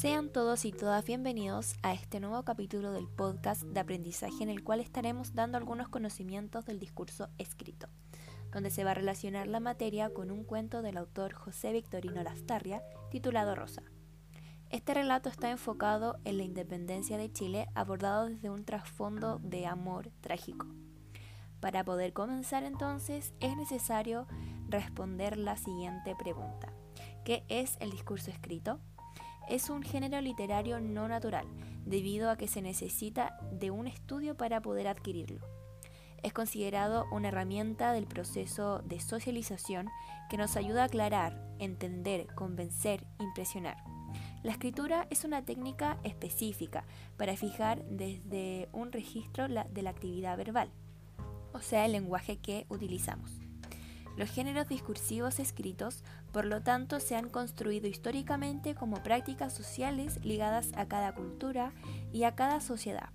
Sean todos y todas bienvenidos a este nuevo capítulo del podcast de aprendizaje en el cual estaremos dando algunos conocimientos del discurso escrito, donde se va a relacionar la materia con un cuento del autor José Victorino Lastarria titulado Rosa. Este relato está enfocado en la independencia de Chile abordado desde un trasfondo de amor trágico. Para poder comenzar entonces es necesario responder la siguiente pregunta. ¿Qué es el discurso escrito? Es un género literario no natural, debido a que se necesita de un estudio para poder adquirirlo. Es considerado una herramienta del proceso de socialización que nos ayuda a aclarar, entender, convencer, impresionar. La escritura es una técnica específica para fijar desde un registro de la actividad verbal, o sea, el lenguaje que utilizamos. Los géneros discursivos escritos, por lo tanto, se han construido históricamente como prácticas sociales ligadas a cada cultura y a cada sociedad.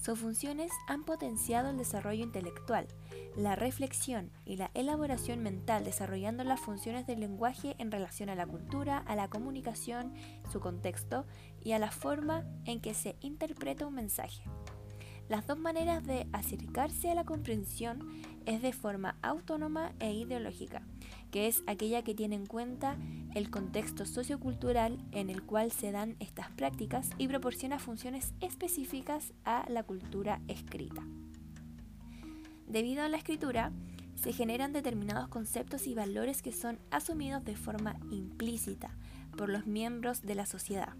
Sus funciones han potenciado el desarrollo intelectual, la reflexión y la elaboración mental, desarrollando las funciones del lenguaje en relación a la cultura, a la comunicación, su contexto y a la forma en que se interpreta un mensaje. Las dos maneras de acercarse a la comprensión es de forma autónoma e ideológica, que es aquella que tiene en cuenta el contexto sociocultural en el cual se dan estas prácticas y proporciona funciones específicas a la cultura escrita. Debido a la escritura, se generan determinados conceptos y valores que son asumidos de forma implícita por los miembros de la sociedad.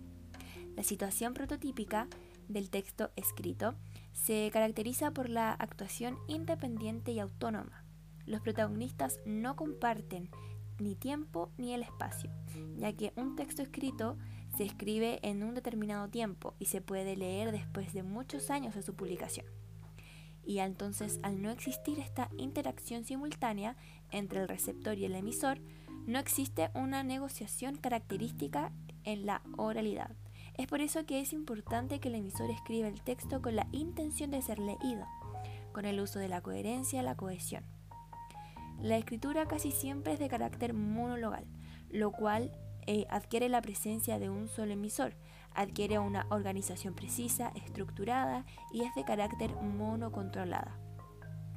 La situación prototípica del texto escrito se caracteriza por la actuación independiente y autónoma. Los protagonistas no comparten ni tiempo ni el espacio, ya que un texto escrito se escribe en un determinado tiempo y se puede leer después de muchos años de su publicación. Y entonces, al no existir esta interacción simultánea entre el receptor y el emisor, no existe una negociación característica en la oralidad. Es por eso que es importante que el emisor escriba el texto con la intención de ser leído, con el uso de la coherencia y la cohesión. La escritura casi siempre es de carácter monologal, lo cual eh, adquiere la presencia de un solo emisor, adquiere una organización precisa, estructurada y es de carácter monocontrolada,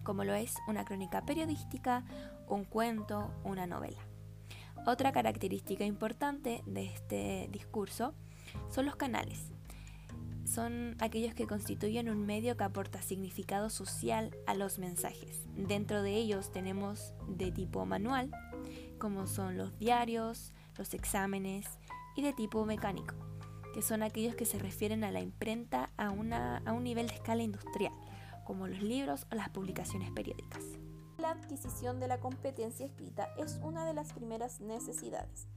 como lo es una crónica periodística, un cuento, una novela. Otra característica importante de este discurso son los canales. Son aquellos que constituyen un medio que aporta significado social a los mensajes. Dentro de ellos tenemos de tipo manual, como son los diarios, los exámenes, y de tipo mecánico, que son aquellos que se refieren a la imprenta a, a un nivel de escala industrial, como los libros o las publicaciones periódicas. La adquisición de la competencia escrita es una de las primeras necesidades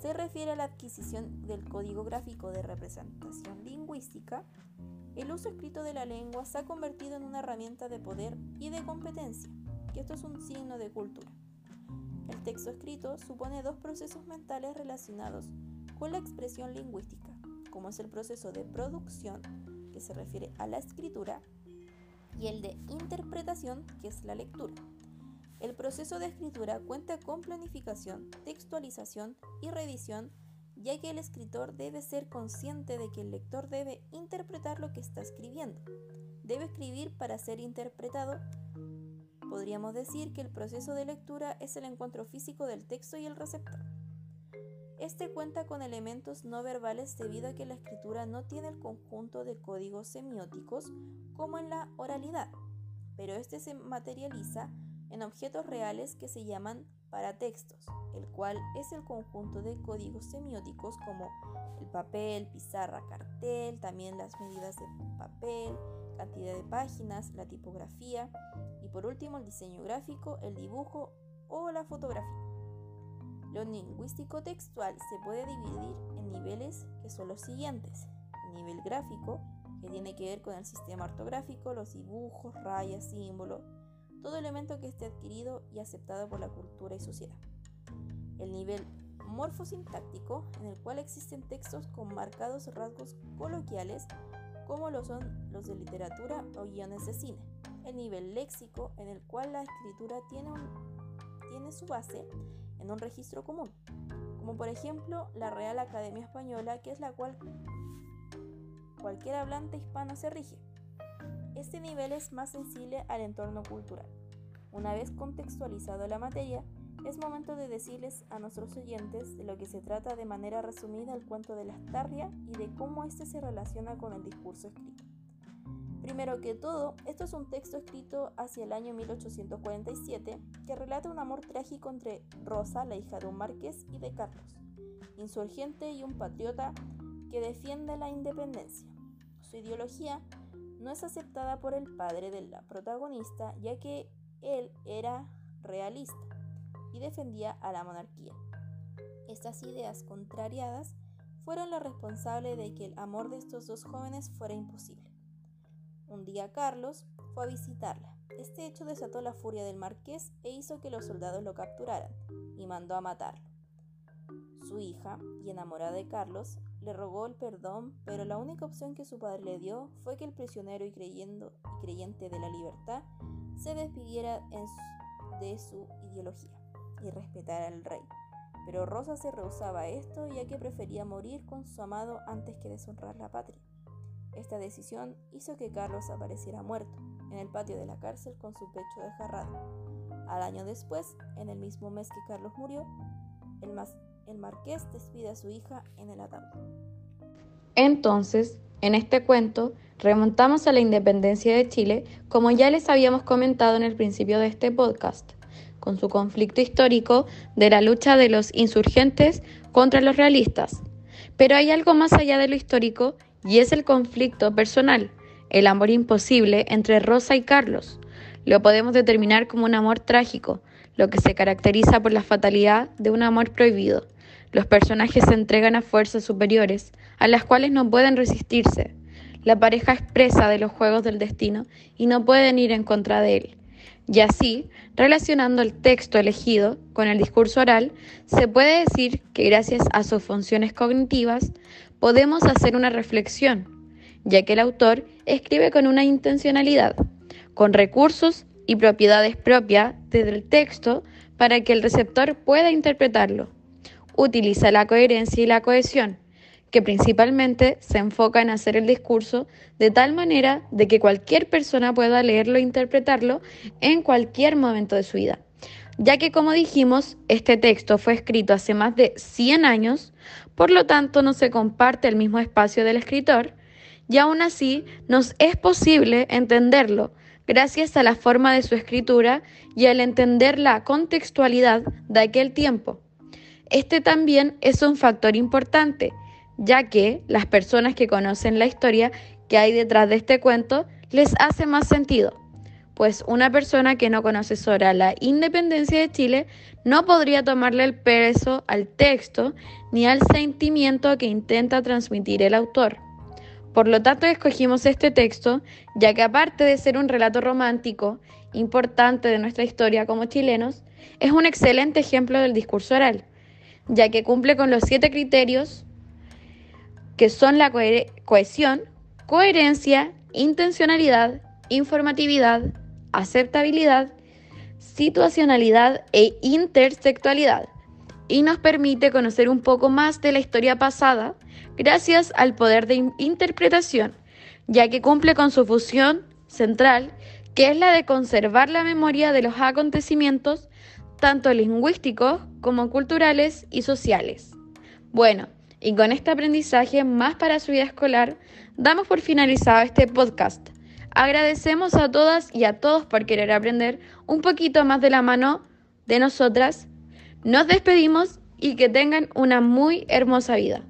se refiere a la adquisición del código gráfico de representación lingüística, el uso escrito de la lengua se ha convertido en una herramienta de poder y de competencia, que esto es un signo de cultura. El texto escrito supone dos procesos mentales relacionados con la expresión lingüística, como es el proceso de producción, que se refiere a la escritura, y el de interpretación, que es la lectura. El proceso de escritura cuenta con planificación, textualización y revisión, ya que el escritor debe ser consciente de que el lector debe interpretar lo que está escribiendo. Debe escribir para ser interpretado. Podríamos decir que el proceso de lectura es el encuentro físico del texto y el receptor. Este cuenta con elementos no verbales debido a que la escritura no tiene el conjunto de códigos semióticos como en la oralidad, pero este se materializa en objetos reales que se llaman paratextos, el cual es el conjunto de códigos semióticos como el papel, pizarra, cartel, también las medidas de papel, cantidad de páginas, la tipografía y por último el diseño gráfico, el dibujo o la fotografía. Lo lingüístico textual se puede dividir en niveles que son los siguientes. El nivel gráfico, que tiene que ver con el sistema ortográfico, los dibujos, rayas, símbolos, todo elemento que esté adquirido y aceptado por la cultura y sociedad. El nivel morfosintáctico, en el cual existen textos con marcados rasgos coloquiales, como lo son los de literatura o guiones de cine. El nivel léxico, en el cual la escritura tiene, tiene su base en un registro común, como como por ejemplo la Real Academia Española, que es la cual cualquier hablante hispano se rige. Este nivel es más sensible al entorno cultural. Una vez contextualizado la materia, es momento de decirles a nuestros oyentes de lo que se trata de manera resumida el cuento de la Astarria y de cómo éste se relaciona con el discurso escrito. Primero que todo, esto es un texto escrito hacia el año 1847 que relata un amor trágico entre Rosa, la hija de un marqués, y de Carlos, insurgente y un patriota que defiende la independencia. Su ideología no es aceptada por el padre de la protagonista ya que él era realista y defendía a la monarquía. Estas ideas contrariadas fueron las responsables de que el amor de estos dos jóvenes fuera imposible. Un día Carlos fue a visitarla. Este hecho desató la furia del marqués e hizo que los soldados lo capturaran y mandó a matarlo. Su hija, y enamorada de Carlos, le rogó el perdón, pero la única opción que su padre le dio fue que el prisionero y, creyendo, y creyente de la libertad se despidiera de su ideología y respetara al rey. Pero Rosa se rehusaba a esto ya que prefería morir con su amado antes que deshonrar la patria. Esta decisión hizo que Carlos apareciera muerto en el patio de la cárcel con su pecho desgarrado. Al año después, en el mismo mes que Carlos murió, el, el marqués despide a su hija en el ataúd. Entonces, en este cuento, remontamos a la independencia de Chile, como ya les habíamos comentado en el principio de este podcast, con su conflicto histórico de la lucha de los insurgentes contra los realistas. Pero hay algo más allá de lo histórico y es el conflicto personal, el amor imposible entre Rosa y Carlos. Lo podemos determinar como un amor trágico, lo que se caracteriza por la fatalidad de un amor prohibido. Los personajes se entregan a fuerzas superiores, a las cuales no pueden resistirse. La pareja es presa de los juegos del destino y no pueden ir en contra de él. Y así, relacionando el texto elegido con el discurso oral, se puede decir que gracias a sus funciones cognitivas podemos hacer una reflexión, ya que el autor escribe con una intencionalidad, con recursos y propiedades propias del texto para que el receptor pueda interpretarlo. Utiliza la coherencia y la cohesión, que principalmente se enfoca en hacer el discurso de tal manera de que cualquier persona pueda leerlo e interpretarlo en cualquier momento de su vida. Ya que, como dijimos, este texto fue escrito hace más de 100 años, por lo tanto no se comparte el mismo espacio del escritor, y aún así nos es posible entenderlo gracias a la forma de su escritura y al entender la contextualidad de aquel tiempo. Este también es un factor importante, ya que las personas que conocen la historia que hay detrás de este cuento les hace más sentido, pues una persona que no conoce sobre la independencia de Chile no podría tomarle el peso al texto ni al sentimiento que intenta transmitir el autor. Por lo tanto, escogimos este texto, ya que aparte de ser un relato romántico importante de nuestra historia como chilenos, es un excelente ejemplo del discurso oral, ya que cumple con los siete criterios que son la cohesión, coherencia, intencionalidad, informatividad, aceptabilidad, situacionalidad e intersexualidad, y nos permite conocer un poco más de la historia pasada gracias al poder de interpretación, ya que cumple con su función central, que es la de conservar la memoria de los acontecimientos, tanto lingüísticos como culturales y sociales. Bueno, y con este aprendizaje más para su vida escolar, damos por finalizado este podcast. Agradecemos a todas y a todos por querer aprender un poquito más de la mano de nosotras. Nos despedimos y que tengan una muy hermosa vida.